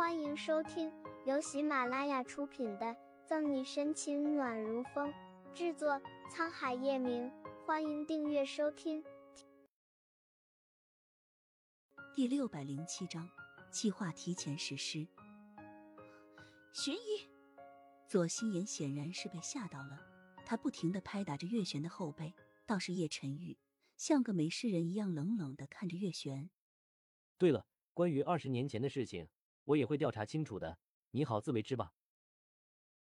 欢迎收听由喜马拉雅出品的《赠你深情暖如风》，制作沧海夜明。欢迎订阅收听。第六百零七章，计划提前实施。玄一，左心言显然是被吓到了，他不停的拍打着月璇的后背。倒是叶晨玉像个没事人一样冷冷的看着月璇。对了，关于二十年前的事情。我也会调查清楚的，你好自为之吧。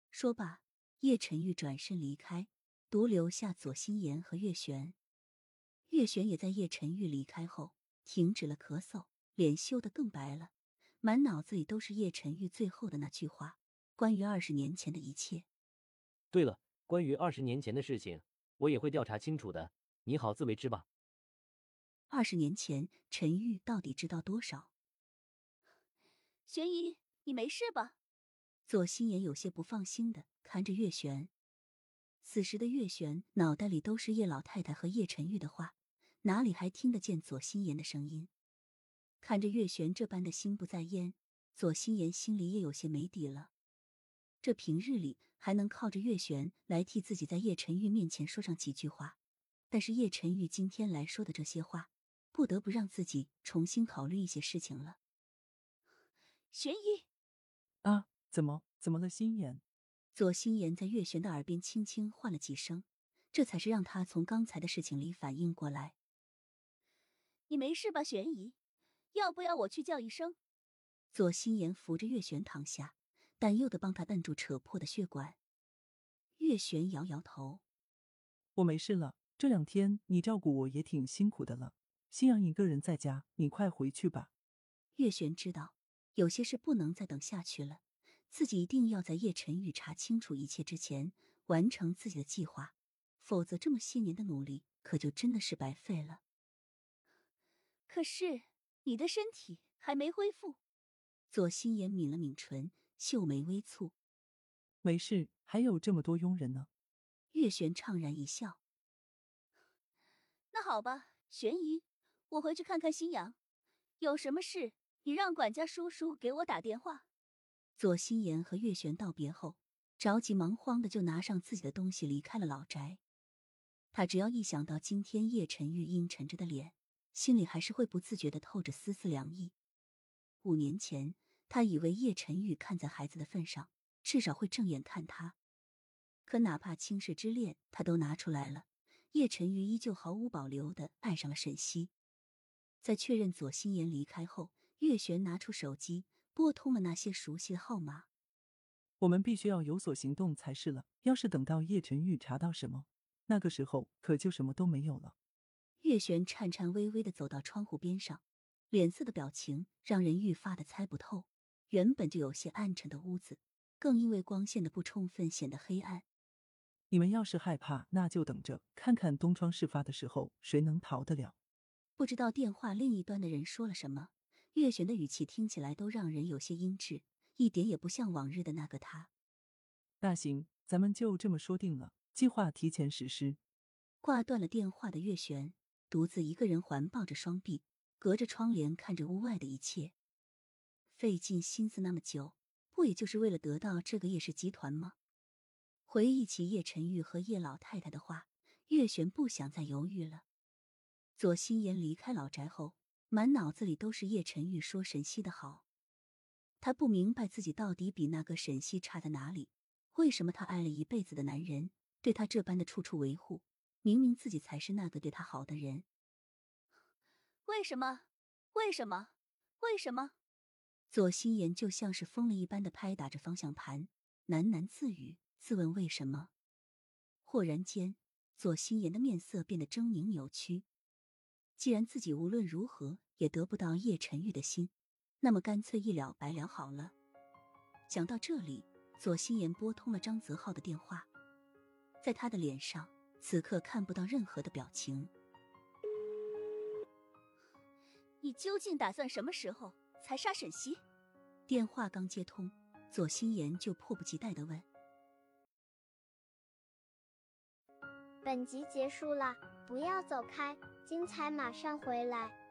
说罢，叶晨玉转身离开，独留下左心言和月璇。月璇也在叶晨玉离开后停止了咳嗽，脸羞得更白了，满脑子里都是叶晨玉最后的那句话：关于二十年前的一切。对了，关于二十年前的事情，我也会调查清楚的，你好自为之吧。二十年前，陈玉到底知道多少？玄姨，你没事吧？左心言有些不放心的看着月璇。此时的月璇脑袋里都是叶老太太和叶晨玉的话，哪里还听得见左心言的声音？看着月璇这般的心不在焉，左心言心里也有些没底了。这平日里还能靠着月璇来替自己在叶晨玉面前说上几句话，但是叶晨玉今天来说的这些话，不得不让自己重新考虑一些事情了。玄一，啊，怎么怎么了？心妍，左心妍在月璇的耳边轻轻唤了几声，这才是让他从刚才的事情里反应过来。你没事吧，玄姨？要不要我去叫一声？左心言扶着月璇躺下，担忧的帮他按住扯破的血管。月璇摇摇头，我没事了。这两天你照顾我也挺辛苦的了，心阳一个人在家，你快回去吧。月璇知道。有些事不能再等下去了，自己一定要在叶晨玉查清楚一切之前完成自己的计划，否则这么些年的努力可就真的是白费了。可是你的身体还没恢复。左心言抿了抿唇，秀眉微蹙。没事，还有这么多佣人呢。月璇怅然一笑。那好吧，玄姨，我回去看看新阳，有什么事。你让管家叔叔给我打电话。左心言和月璇道别后，着急忙慌的就拿上自己的东西离开了老宅。他只要一想到今天叶晨玉阴沉着的脸，心里还是会不自觉的透着丝丝凉意。五年前，他以为叶晨玉看在孩子的份上，至少会正眼看他。可哪怕青史之恋，他都拿出来了，叶晨玉依旧毫无保留的爱上了沈西。在确认左心言离开后。月璇拿出手机，拨通了那些熟悉的号码。我们必须要有所行动才是了。要是等到叶晨玉查到什么，那个时候可就什么都没有了。月璇颤颤巍巍的走到窗户边上，脸色的表情让人愈发的猜不透。原本就有些暗沉的屋子，更因为光线的不充分显得黑暗。你们要是害怕，那就等着看看东窗事发的时候谁能逃得了。不知道电话另一端的人说了什么。月璇的语气听起来都让人有些阴鸷，一点也不像往日的那个他。那行，咱们就这么说定了，计划提前实施。挂断了电话的月璇，独自一个人环抱着双臂，隔着窗帘看着屋外的一切。费尽心思那么久，不也就是为了得到这个叶氏集团吗？回忆起叶晨玉和叶老太太的话，月璇不想再犹豫了。左心言离开老宅后。满脑子里都是叶晨玉说沈西的好，他不明白自己到底比那个沈西差在哪里？为什么他爱了一辈子的男人对他这般的处处维护？明明自己才是那个对他好的人，为什么？为什么？为什么？左心言就像是疯了一般的拍打着方向盘，喃喃自语，自问为什么。忽然间，左心言的面色变得狰狞扭曲。既然自己无论如何也得不到叶晨玉的心，那么干脆一了百了好了。想到这里，左心言拨通了张泽浩的电话，在他的脸上此刻看不到任何的表情。你究竟打算什么时候才杀沈西？电话刚接通，左心言就迫不及待的问。本集结束了，不要走开，精彩马上回来。